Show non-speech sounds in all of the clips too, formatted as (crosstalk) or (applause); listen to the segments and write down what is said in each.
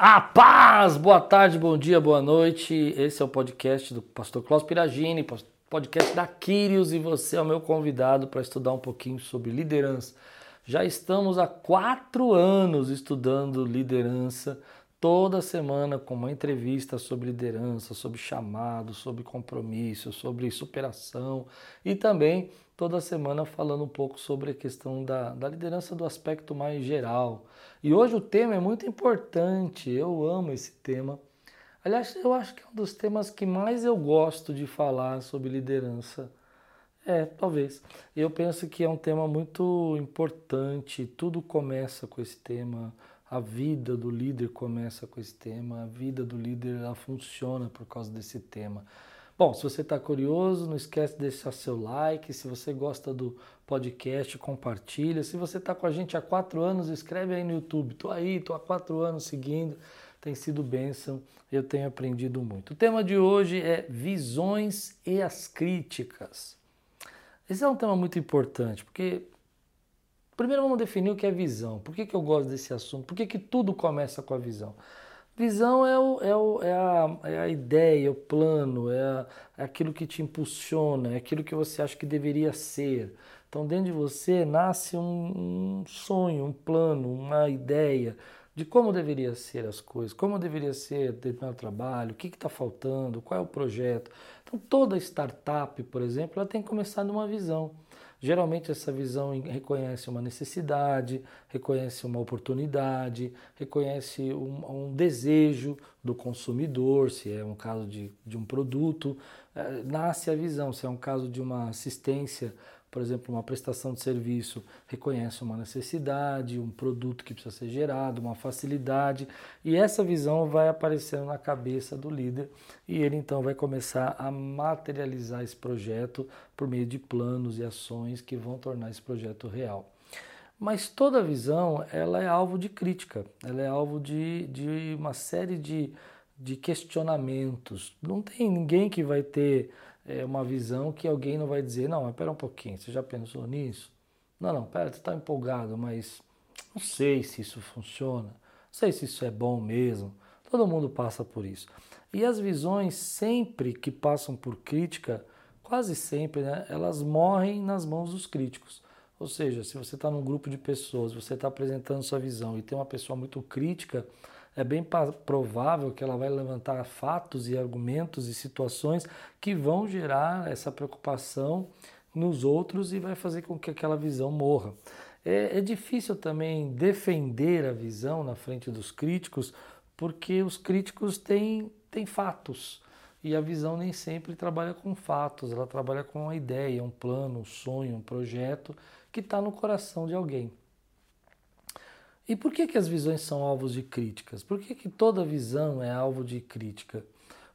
A paz! Boa tarde, bom dia, boa noite. Esse é o podcast do pastor Klaus Piragini, podcast da Quírios, e você é o meu convidado para estudar um pouquinho sobre liderança. Já estamos há quatro anos estudando liderança, toda semana com uma entrevista sobre liderança, sobre chamado, sobre compromisso, sobre superação e também toda semana falando um pouco sobre a questão da, da liderança do aspecto mais geral. E hoje o tema é muito importante, eu amo esse tema. Aliás, eu acho que é um dos temas que mais eu gosto de falar sobre liderança. É, talvez. Eu penso que é um tema muito importante, tudo começa com esse tema. A vida do líder começa com esse tema, a vida do líder ela funciona por causa desse tema. Bom, se você está curioso, não esquece de deixar seu like. Se você gosta do podcast, compartilha. Se você está com a gente há quatro anos, escreve aí no YouTube. Estou aí, estou há quatro anos seguindo. Tem sido bênção, eu tenho aprendido muito. O tema de hoje é visões e as críticas. Esse é um tema muito importante, porque primeiro vamos definir o que é visão. Por que, que eu gosto desse assunto? Por que, que tudo começa com a visão? Visão é, o, é, o, é, a, é a ideia, é o plano, é, a, é aquilo que te impulsiona, é aquilo que você acha que deveria ser. Então, dentro de você nasce um, um sonho, um plano, uma ideia de como deveria ser as coisas, como deveria ser determinado trabalho, o que está faltando, qual é o projeto. Então, toda startup, por exemplo, ela tem que começar numa visão. Geralmente essa visão reconhece uma necessidade, reconhece uma oportunidade, reconhece um, um desejo do consumidor, se é um caso de, de um produto, é, nasce a visão, se é um caso de uma assistência por exemplo, uma prestação de serviço reconhece uma necessidade, um produto que precisa ser gerado, uma facilidade, e essa visão vai aparecendo na cabeça do líder e ele então vai começar a materializar esse projeto por meio de planos e ações que vão tornar esse projeto real. Mas toda visão ela é alvo de crítica, ela é alvo de, de uma série de, de questionamentos. Não tem ninguém que vai ter é, uma visão que alguém não vai dizer, não, mas pera um pouquinho, você já pensou nisso? Não, não, pera, você está empolgado, mas não sei se isso funciona, não sei se isso é bom mesmo. Todo mundo passa por isso. E as visões, sempre que passam por crítica, quase sempre, né, elas morrem nas mãos dos críticos. Ou seja, se você está num grupo de pessoas, você está apresentando sua visão e tem uma pessoa muito crítica, é bem provável que ela vai levantar fatos e argumentos e situações que vão gerar essa preocupação nos outros e vai fazer com que aquela visão morra. É, é difícil também defender a visão na frente dos críticos, porque os críticos têm, têm fatos. E a visão nem sempre trabalha com fatos, ela trabalha com uma ideia, um plano, um sonho, um projeto que está no coração de alguém. E por que, que as visões são alvos de críticas? Por que, que toda visão é alvo de crítica?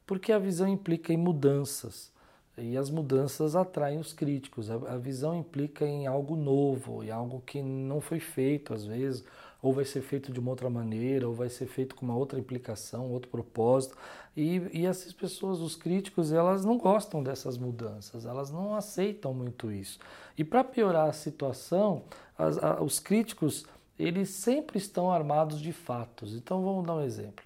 Porque a visão implica em mudanças. E as mudanças atraem os críticos. A, visão implica em algo novo, em algo que não foi feito às vezes, ou vai ser feito de uma outra maneira, ou vai ser feito com uma outra implicação, outro propósito. E, e essas pessoas, os críticos, elas não gostam dessas mudanças, elas não aceitam muito isso. E para piorar a situação, as, a, os críticos eles sempre estão armados de fatos. Então vamos dar um exemplo.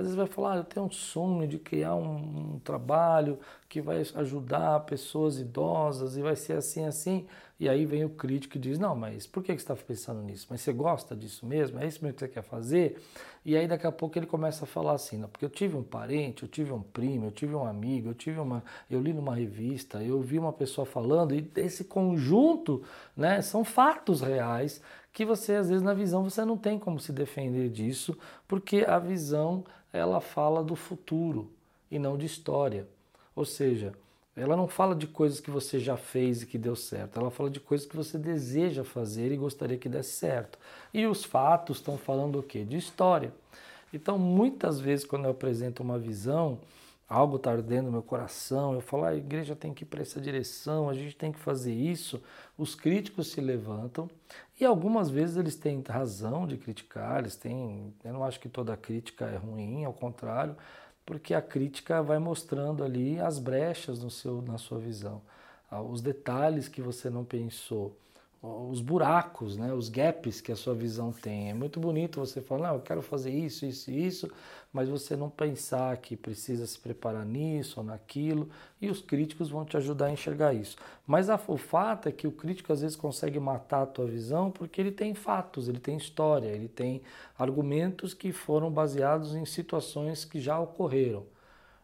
Às vezes vai falar, ah, eu tenho um sonho de criar um, um, trabalho que vai ajudar pessoas idosas e vai ser assim, assim. E aí vem o crítico e diz, não, mas por que você está pensando nisso? Mas você gosta disso mesmo? É isso mesmo que você quer fazer? E aí daqui a pouco ele começa a falar assim, não, porque eu tive um parente, eu tive um primo, eu tive um amigo, eu tive uma, eu li numa revista, eu vi uma pessoa falando e esse conjunto, né, são fatos reais que você às vezes na visão você não tem como se defender disso, porque a visão ela fala do futuro e não de história. Ou seja, ela não fala de coisas que você já fez e que deu certo, ela fala de coisas que você deseja fazer e gostaria que desse certo. E os fatos estão falando o quê? De história. Então, muitas vezes quando eu apresento uma visão, algo está ardendo no meu coração, eu falo, ah, a igreja tem que ir para essa direção, a gente tem que fazer isso, os críticos se levantam e algumas vezes eles têm razão de criticar, eles têm, eu não acho que toda crítica é ruim, ao contrário, porque a crítica vai mostrando ali as brechas no seu, na sua visão, ah, os detalhes que você não pensou, os buracos, né, os gaps que a sua visão tem. É muito bonito você falar, não, eu quero fazer isso, isso e isso, mas você não pensar que precisa se preparar nisso ou naquilo, e os críticos vão te ajudar a enxergar isso. Mas a, o fato é que o crítico às vezes consegue matar a tua visão porque ele tem fatos, ele tem história, ele tem argumentos que foram baseados em situações que já ocorreram.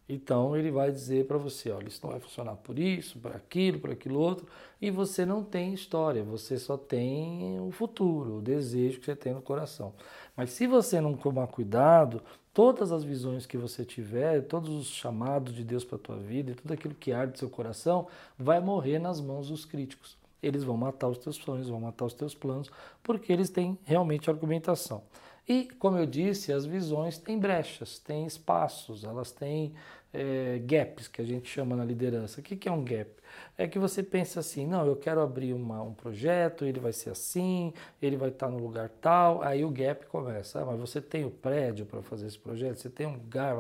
Então ele vai dizer para você, olha, isso não vai funcionar por isso, por aquilo, por aquilo outro, e você não tem história, você só tem o futuro, o desejo que você tem no coração. Mas se você não tomar cuidado, todas as visões que você tiver, todos os chamados de Deus para a tua vida, e tudo aquilo que arde no seu coração, vai morrer nas mãos dos críticos. Eles vão matar os teus sonhos, vão matar os teus planos, porque eles têm realmente argumentação. E, como eu disse, as visões têm brechas, têm espaços, elas têm é, gaps, que a gente chama na liderança. O que, que é um gap? É que você pensa assim, não, eu quero abrir uma, um projeto, ele vai ser assim, ele vai estar no lugar tal, aí o gap começa. Ah, mas você tem o prédio para fazer esse projeto? Você tem um lugar?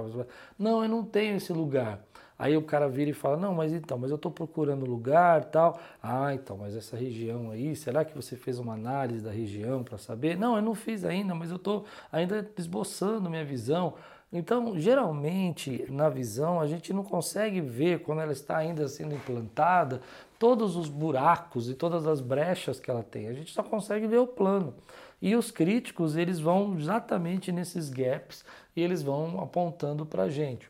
Não, eu não tenho esse lugar. Aí o cara vira e fala, não, mas então, mas eu estou procurando lugar tal. Ah, então, mas essa região aí, será que você fez uma análise da região para saber? Não, eu não fiz ainda, mas eu estou ainda esboçando minha visão. Então, geralmente, na visão, a gente não consegue ver, quando ela está ainda sendo implantada, todos os buracos e todas as brechas que ela tem. A gente só consegue ver o plano. E os críticos, eles vão exatamente nesses gaps e eles vão apontando para a gente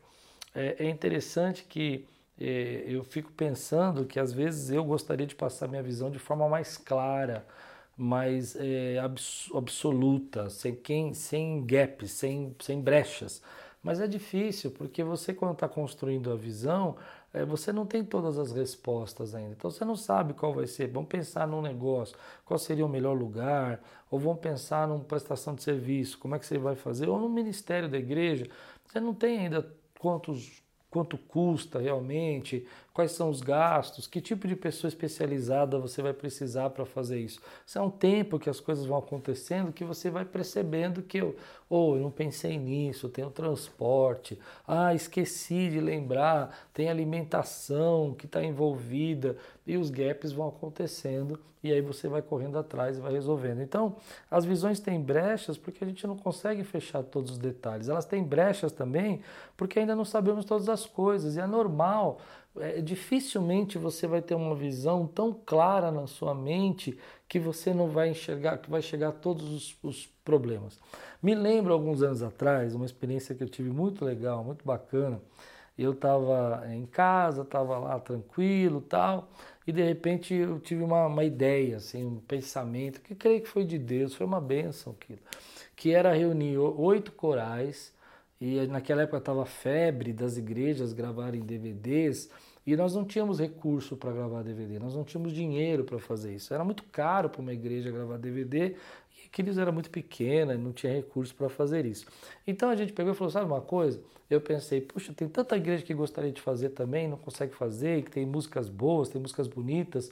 é, é interessante que é, eu fico pensando que às vezes eu gostaria de passar minha visão de forma mais clara, mais é, abs absoluta, sem, quem, sem gaps, sem, sem brechas. Mas é difícil, porque você, quando está construindo a visão, é, você não tem todas as respostas ainda. Então você não sabe qual vai ser. Vamos pensar num negócio, qual seria o melhor lugar, ou vamos pensar numa prestação de serviço, como é que você vai fazer, ou no ministério da igreja. Você não tem ainda quantos, quanto custa realmente, quais são os gastos, que tipo de pessoa especializada você vai precisar para fazer isso. Isso é um tempo que as coisas vão acontecendo que você vai percebendo que eu, ou oh, eu não pensei nisso, tem o transporte, ah, esqueci de lembrar, tem alimentação que está envolvida e os gaps vão acontecendo e aí você vai correndo atrás e vai resolvendo. Então, as visões têm brechas porque a gente não consegue fechar todos os detalhes. Elas têm brechas também porque ainda não sabemos todas as coisas e é normal é, dificilmente você vai ter uma visão tão clara na sua mente que você não vai enxergar, que vai chegar a todos os, os problemas. Me lembro alguns anos atrás, uma experiência que eu tive muito legal, muito bacana. Eu estava em casa, estava lá tranquilo tal, e de repente eu tive uma, uma ideia, assim, um pensamento, que creio que foi de Deus, foi uma bênção aquilo, que era reunir oito corais e naquela época estava febre das igrejas gravarem DVDs e nós não tínhamos recurso para gravar DVD, nós não tínhamos dinheiro para fazer isso. Era muito caro para uma igreja gravar DVD e aqueles era muito pequena, não tinha recurso para fazer isso. Então a gente pegou e falou: sabe uma coisa? Eu pensei, puxa, tem tanta igreja que gostaria de fazer também, não consegue fazer, que tem músicas boas, tem músicas bonitas.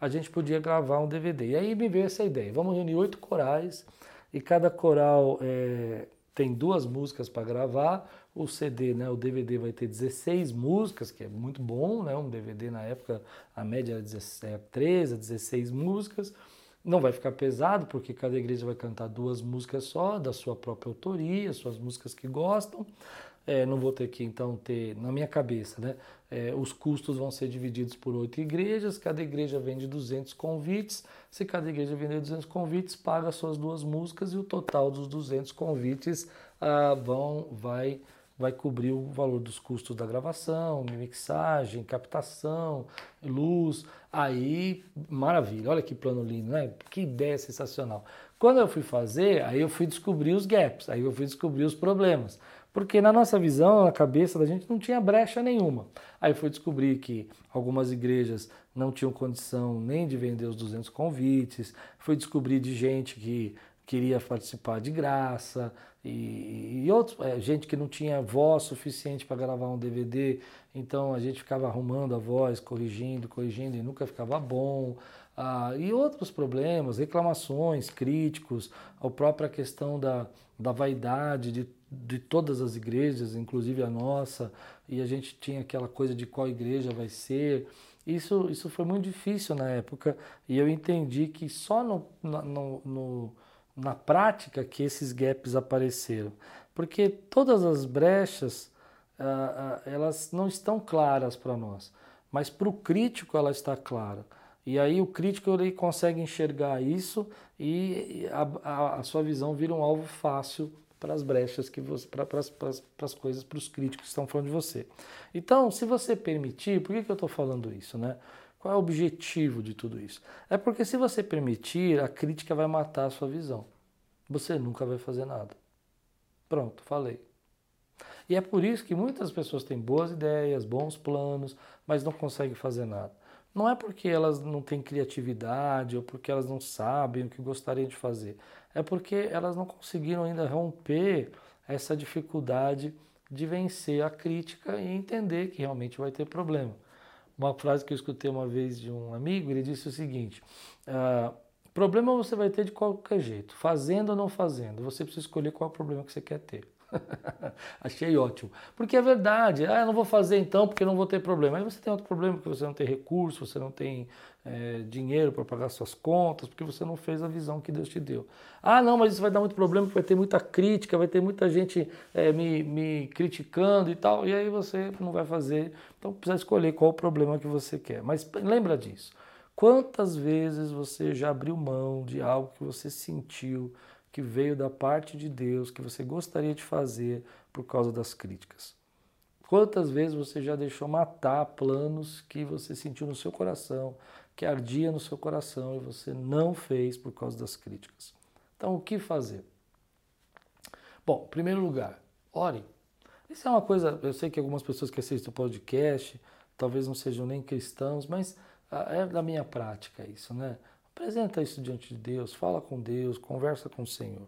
A gente podia gravar um DVD. E aí me veio essa ideia: vamos reunir oito corais e cada coral. É, tem duas músicas para gravar, o CD, né, o DVD vai ter 16 músicas, que é muito bom, né, um DVD na época a média era 17, 13 a 16 músicas, não vai ficar pesado, porque cada igreja vai cantar duas músicas só, da sua própria autoria, suas músicas que gostam, é, não vou ter que então ter, na minha cabeça, né, é, os custos vão ser divididos por oito igrejas, cada igreja vende 200 convites, se cada igreja vender 200 convites, paga suas duas músicas e o total dos 200 convites ah, vão, vai, vai cobrir o valor dos custos da gravação, mixagem, captação, luz. Aí, maravilha, olha que plano lindo, né? Que ideia sensacional. Quando eu fui fazer, aí eu fui descobrir os gaps, aí eu fui descobrir os problemas. Porque na nossa visão, na cabeça da gente, não tinha brecha nenhuma. Aí foi descobrir que algumas igrejas não tinham condição nem de vender os 200 convites, foi descobrir de gente que queria participar de graça e, e outros, é, gente que não tinha voz suficiente para gravar um DVD, então a gente ficava arrumando a voz, corrigindo, corrigindo e nunca ficava bom. Ah, e outros problemas, reclamações, críticos, a própria questão da, da vaidade de de todas as igrejas, inclusive a nossa, e a gente tinha aquela coisa de qual igreja vai ser. Isso, isso foi muito difícil na época e eu entendi que só no, no, no na prática que esses gaps apareceram. Porque todas as brechas, ah, ah, elas não estão claras para nós, mas para o crítico ela está clara. E aí o crítico ele consegue enxergar isso e a, a, a sua visão vira um alvo fácil para as brechas que você, para, para, as coisas, para os críticos que estão falando de você. Então, se você permitir, por que, que eu estou falando isso, né? Qual é o objetivo de tudo isso? É porque se você permitir, a crítica vai matar a sua visão. Você nunca vai fazer nada. Pronto, falei. E é por isso que muitas pessoas têm boas ideias, bons planos, mas não conseguem fazer nada. Não é porque elas não têm criatividade ou porque elas não sabem o que gostariam de fazer. É porque elas não conseguiram ainda romper essa dificuldade de vencer a crítica e entender que realmente vai ter problema. Uma frase que eu escutei uma vez de um amigo, ele disse o seguinte: ah, problema você vai ter de qualquer jeito, fazendo ou não fazendo, você precisa escolher qual é o problema que você quer ter. (laughs) Achei ótimo. Porque é verdade. Ah, eu não vou fazer então porque não vou ter problema. Aí você tem outro problema porque você não tem recurso, você não tem é, dinheiro para pagar suas contas, porque você não fez a visão que Deus te deu. Ah, não, mas isso vai dar muito problema, porque vai ter muita crítica, vai ter muita gente é, me, me criticando e tal. E aí você não vai fazer. Então precisa escolher qual o problema que você quer. Mas lembra disso. Quantas vezes você já abriu mão de algo que você sentiu? Que veio da parte de Deus, que você gostaria de fazer por causa das críticas? Quantas vezes você já deixou matar planos que você sentiu no seu coração, que ardia no seu coração e você não fez por causa das críticas? Então, o que fazer? Bom, em primeiro lugar, ore. Isso é uma coisa, eu sei que algumas pessoas que assistem o podcast talvez não sejam nem cristãos, mas ah, é da minha prática isso, né? Apresenta isso diante de Deus, fala com Deus, conversa com o Senhor.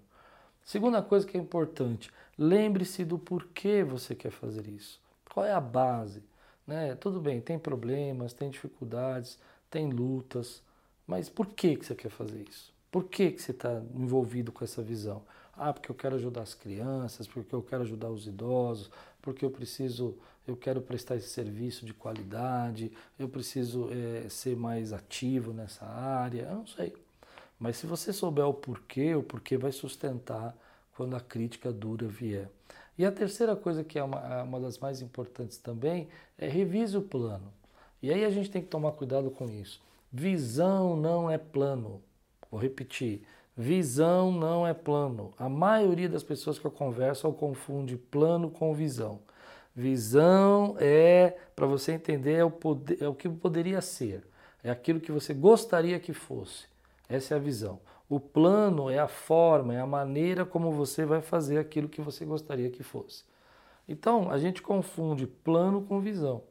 Segunda coisa que é importante, lembre-se do porquê você quer fazer isso. Qual é a base? Né? Tudo bem, tem problemas, tem dificuldades, tem lutas, mas por que, que você quer fazer isso? Por que, que você está envolvido com essa visão? Ah, porque eu quero ajudar as crianças, porque eu quero ajudar os idosos, porque eu preciso, eu quero prestar esse serviço de qualidade, eu preciso é, ser mais ativo nessa área, eu não sei. Mas se você souber o porquê, o porquê vai sustentar quando a crítica dura vier. E a terceira coisa que é uma, uma das mais importantes também é revise o plano. E aí a gente tem que tomar cuidado com isso. Visão não é plano. Vou repetir. Visão não é plano. A maioria das pessoas que eu converso confunde plano com visão. Visão é, para você entender, é o, poder, é o que poderia ser. É aquilo que você gostaria que fosse. Essa é a visão. O plano é a forma, é a maneira como você vai fazer aquilo que você gostaria que fosse. Então, a gente confunde plano com visão.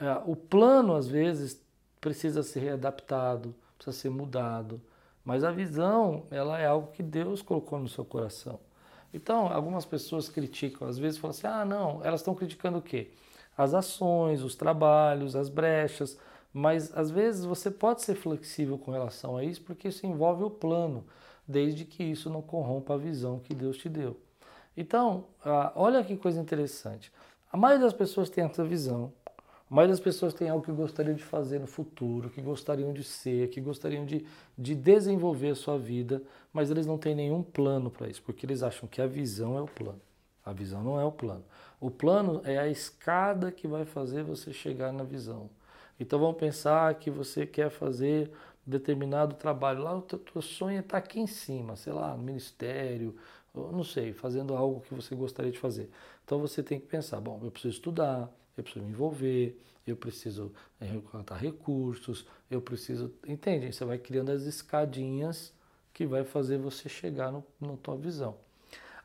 É, o plano, às vezes, precisa ser readaptado, precisa ser mudado. Mas a visão, ela é algo que Deus colocou no seu coração. Então, algumas pessoas criticam, às vezes falam assim: ah, não, elas estão criticando o quê? As ações, os trabalhos, as brechas. Mas às vezes você pode ser flexível com relação a isso, porque isso envolve o plano, desde que isso não corrompa a visão que Deus te deu. Então, ah, olha que coisa interessante. A maioria das pessoas tem essa visão, a maioria das pessoas tem algo que gostariam de fazer no futuro, que gostariam de ser, que gostariam de, de desenvolver a sua vida, mas eles não têm nenhum plano para isso, porque eles acham que a visão é o plano. A visão não é o plano. O plano é a escada que vai fazer você chegar na visão. Então vamos pensar que você quer fazer determinado trabalho. Lá o teu, teu sonho é estar aqui em cima, sei lá, no ministério, não sei, fazendo algo que você gostaria de fazer. Então você tem que pensar, bom, eu preciso estudar, eu preciso me envolver, eu preciso encontrar recursos, eu preciso. Entende? Você vai criando as escadinhas que vai fazer você chegar no, na tua visão.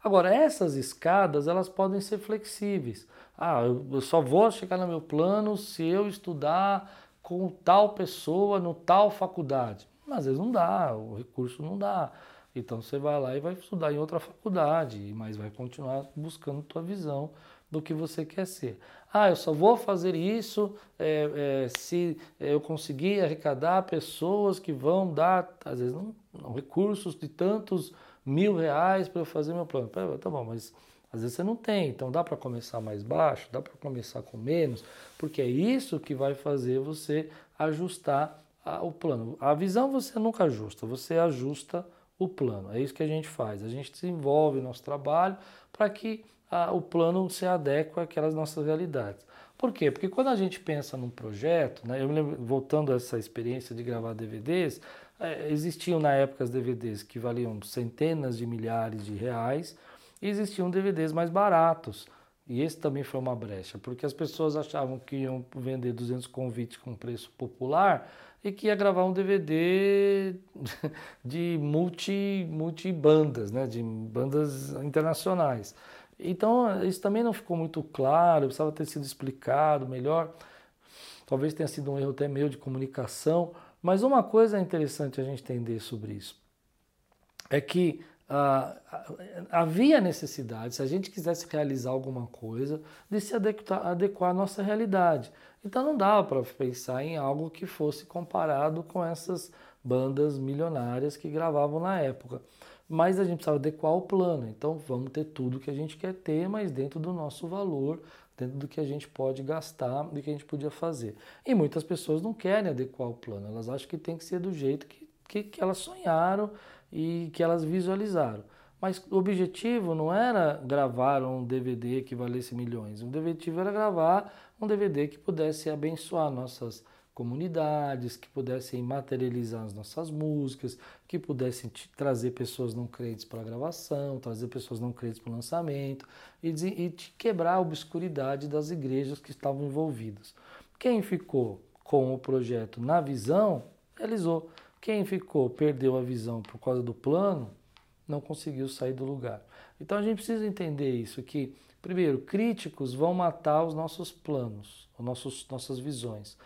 Agora, essas escadas, elas podem ser flexíveis. Ah, eu só vou chegar no meu plano se eu estudar com tal pessoa no tal faculdade. Mas às vezes não dá, o recurso não dá. Então você vai lá e vai estudar em outra faculdade, mas vai continuar buscando tua visão do que você quer ser. Ah, eu só vou fazer isso é, é, se eu conseguir arrecadar pessoas que vão dar, às vezes, não, não recursos de tantos mil reais para eu fazer meu plano. Tá bom, mas Às vezes você não tem, então dá para começar mais baixo, dá para começar com menos, porque é isso que vai fazer você ajustar o plano. A visão você nunca ajusta, você ajusta o plano. É isso que a gente faz. A gente desenvolve nosso trabalho para que a, o plano se adeque àquelas nossas realidades. Por quê? Porque quando a gente pensa num projeto, né, eu me lembro, voltando a essa experiência de gravar DVDs, é, existiam na época as DVDs que valiam centenas de milhares de reais e existiam DVDs mais baratos. E esse também foi uma brecha, porque as pessoas achavam que iam vender 200 convites com preço popular e que ia gravar um DVD (laughs) de multi, multi bandas, né, de bandas internacionais. Então, isso também não ficou muito claro, precisava ter sido explicado melhor. Talvez tenha sido um erro até meu de comunicação, mas uma coisa interessante a gente entender sobre isso é que ah, havia necessidade, se a gente quisesse realizar alguma coisa, de se adequar, adequar à nossa realidade. Então não dava para pensar em algo que fosse comparado com essas bandas milionárias que gravavam na época mas a gente precisava adequar o plano. Então vamos ter tudo que a gente quer ter, mas dentro do nosso valor, dentro do que a gente pode gastar, do que a gente podia fazer. E muitas pessoas não querem adequar o plano, elas acham que tem que ser do jeito que, que, que elas sonharam e que elas visualizaram. Mas o objetivo não era gravar um DVD que valesse milhões, o objetivo era gravar um DVD que pudesse abençoar nossas comunidades, que pudessem materializar as nossas músicas, que pudessem trazer pessoas não crentes para a gravação, trazer pessoas não crentes para o lançamento e, e quebrar a obscuridade das igrejas que estavam envolvidas. Quem ficou com o projeto na visão, realizou. Quem ficou, perdeu a visão por causa do plano, não conseguiu sair do lugar. Então a gente precisa entender isso, que, primeiro, críticos vão matar os nossos planos, os nossos, nossas visões.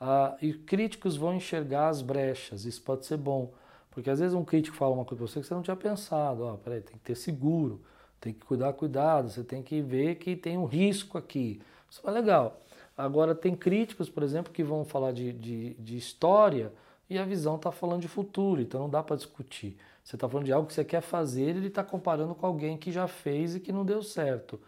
Ah, e críticos vão enxergar as brechas, isso pode ser bom. Porque às vezes um crítico fala uma coisa para você que você não tinha pensado. Ó, oh, peraí, tem que ter seguro, tem que cuidar, cuidado, você tem que ver que tem um risco aqui. Isso é legal. Agora, tem críticos, por exemplo, que vão falar de, de, de história e a visão está falando de futuro, então não dá para discutir. Você está falando de algo que você quer fazer e ele está comparando com alguém que já fez e que não deu certo.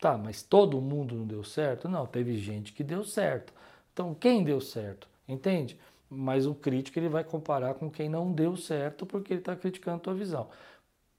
Tá, mas todo mundo não deu certo? Não, teve gente que deu certo. Então, quem deu certo? Entende? Mas o crítico ele vai comparar com quem não deu certo porque ele está criticando a tua visão.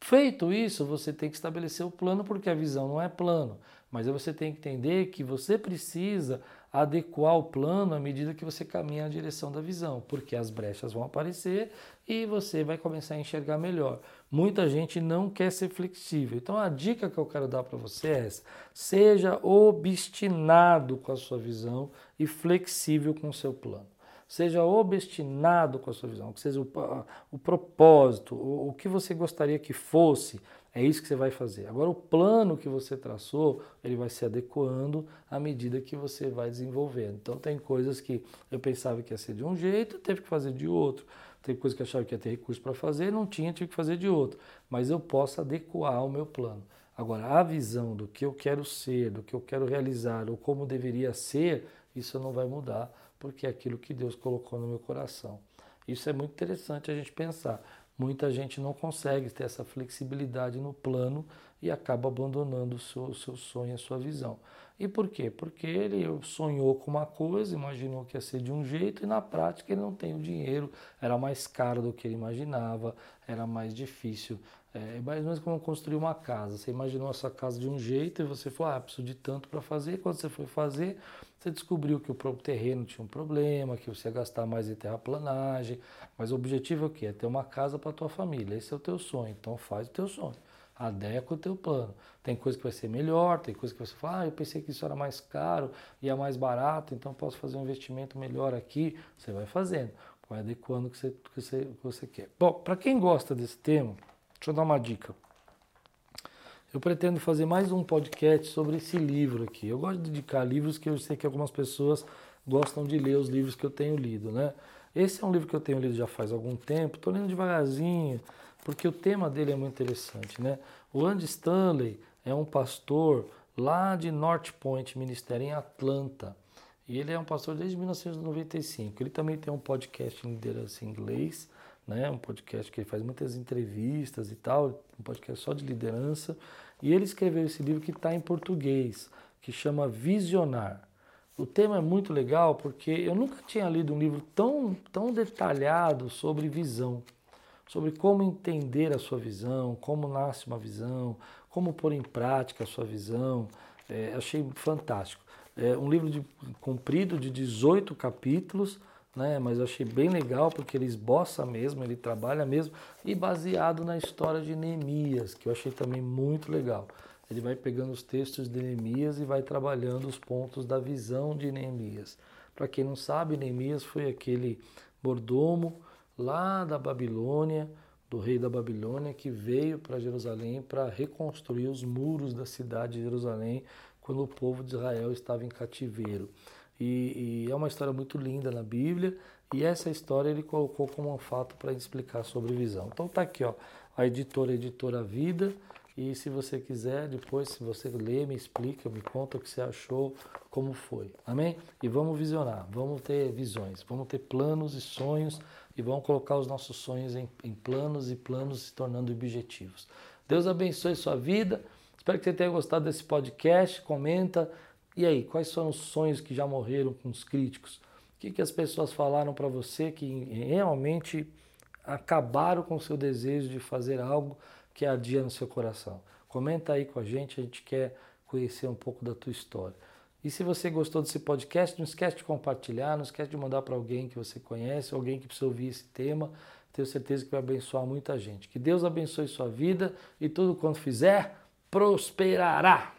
Feito isso, você tem que estabelecer o plano, porque a visão não é plano. Mas você tem que entender que você precisa adequar o plano à medida que você caminha na direção da visão, porque as brechas vão aparecer e você vai começar a enxergar melhor. Muita gente não quer ser flexível. Então a dica que eu quero dar para você é essa: seja obstinado com a sua visão e flexível com o seu plano. Seja obstinado com a sua visão, que seja o, o propósito, o, o que você gostaria que fosse, é isso que você vai fazer. Agora, o plano que você traçou, ele vai se adequando à medida que você vai desenvolvendo. Então, tem coisas que eu pensava que ia ser de um jeito, teve que fazer de outro. Tem coisas que eu achava que ia ter recurso para fazer, não tinha, tive que fazer de outro. Mas eu posso adequar o meu plano. Agora, a visão do que eu quero ser, do que eu quero realizar, ou como deveria ser, isso não vai mudar, porque é aquilo que Deus colocou no meu coração. Isso é muito interessante a gente pensar. Muita gente não consegue ter essa flexibilidade no plano e acaba abandonando o seu, seu sonho, a sua visão. E por quê? Porque ele sonhou com uma coisa, imaginou que ia ser de um jeito e na prática ele não tem o dinheiro, era mais caro do que ele imaginava, era mais difícil. É mais ou menos como construir uma casa. Você imaginou essa casa de um jeito e você falou, ah, preciso de tanto para fazer. E quando você foi fazer, você descobriu que o terreno tinha um problema, que você ia gastar mais em terraplanagem. Mas o objetivo é o quê? É ter uma casa para tua família. Esse é o teu sonho. Então faz o teu sonho adequa o teu plano. Tem coisa que vai ser melhor, tem coisa que você fala, ah, eu pensei que isso era mais caro e é mais barato, então posso fazer um investimento melhor aqui. Você vai fazendo, vai adequando o que você, que você, que você quer. Bom, para quem gosta desse tema, deixa eu dar uma dica. Eu pretendo fazer mais um podcast sobre esse livro aqui. Eu gosto de dedicar livros que eu sei que algumas pessoas gostam de ler os livros que eu tenho lido, né? Esse é um livro que eu tenho lido já faz algum tempo, estou lendo devagarzinho, porque o tema dele é muito interessante, né? O Andy Stanley é um pastor lá de North Point Ministério em Atlanta. E ele é um pastor desde 1995. Ele também tem um podcast em liderança em inglês, né? Um podcast que ele faz muitas entrevistas e tal, um podcast só de liderança. E ele escreveu esse livro que está em português, que chama Visionar. O tema é muito legal porque eu nunca tinha lido um livro tão, tão detalhado sobre visão, sobre como entender a sua visão, como nasce uma visão, como pôr em prática a sua visão. É, achei fantástico. É um livro de, comprido de 18 capítulos, né, mas eu achei bem legal porque ele esboça mesmo, ele trabalha mesmo, e baseado na história de Neemias, que eu achei também muito legal. Ele vai pegando os textos de Neemias e vai trabalhando os pontos da visão de Neemias. Para quem não sabe, Neemias foi aquele mordomo lá da Babilônia, do rei da Babilônia, que veio para Jerusalém para reconstruir os muros da cidade de Jerusalém quando o povo de Israel estava em cativeiro. E, e é uma história muito linda na Bíblia, e essa história ele colocou como um fato para explicar sobre visão. Então tá aqui, ó, a editora, editora Vida, e se você quiser, depois, se você ler, me explica, me conta o que você achou, como foi. Amém? E vamos visionar, vamos ter visões, vamos ter planos e sonhos e vamos colocar os nossos sonhos em, em planos e planos se tornando objetivos. Deus abençoe sua vida. Espero que você tenha gostado desse podcast. Comenta. E aí, quais são os sonhos que já morreram com os críticos? O que, que as pessoas falaram para você que realmente acabaram com o seu desejo de fazer algo que ardia no seu coração. Comenta aí com a gente, a gente quer conhecer um pouco da tua história. E se você gostou desse podcast, não esquece de compartilhar, não esquece de mandar para alguém que você conhece, alguém que precisa ouvir esse tema. Tenho certeza que vai abençoar muita gente. Que Deus abençoe sua vida e tudo quanto fizer prosperará.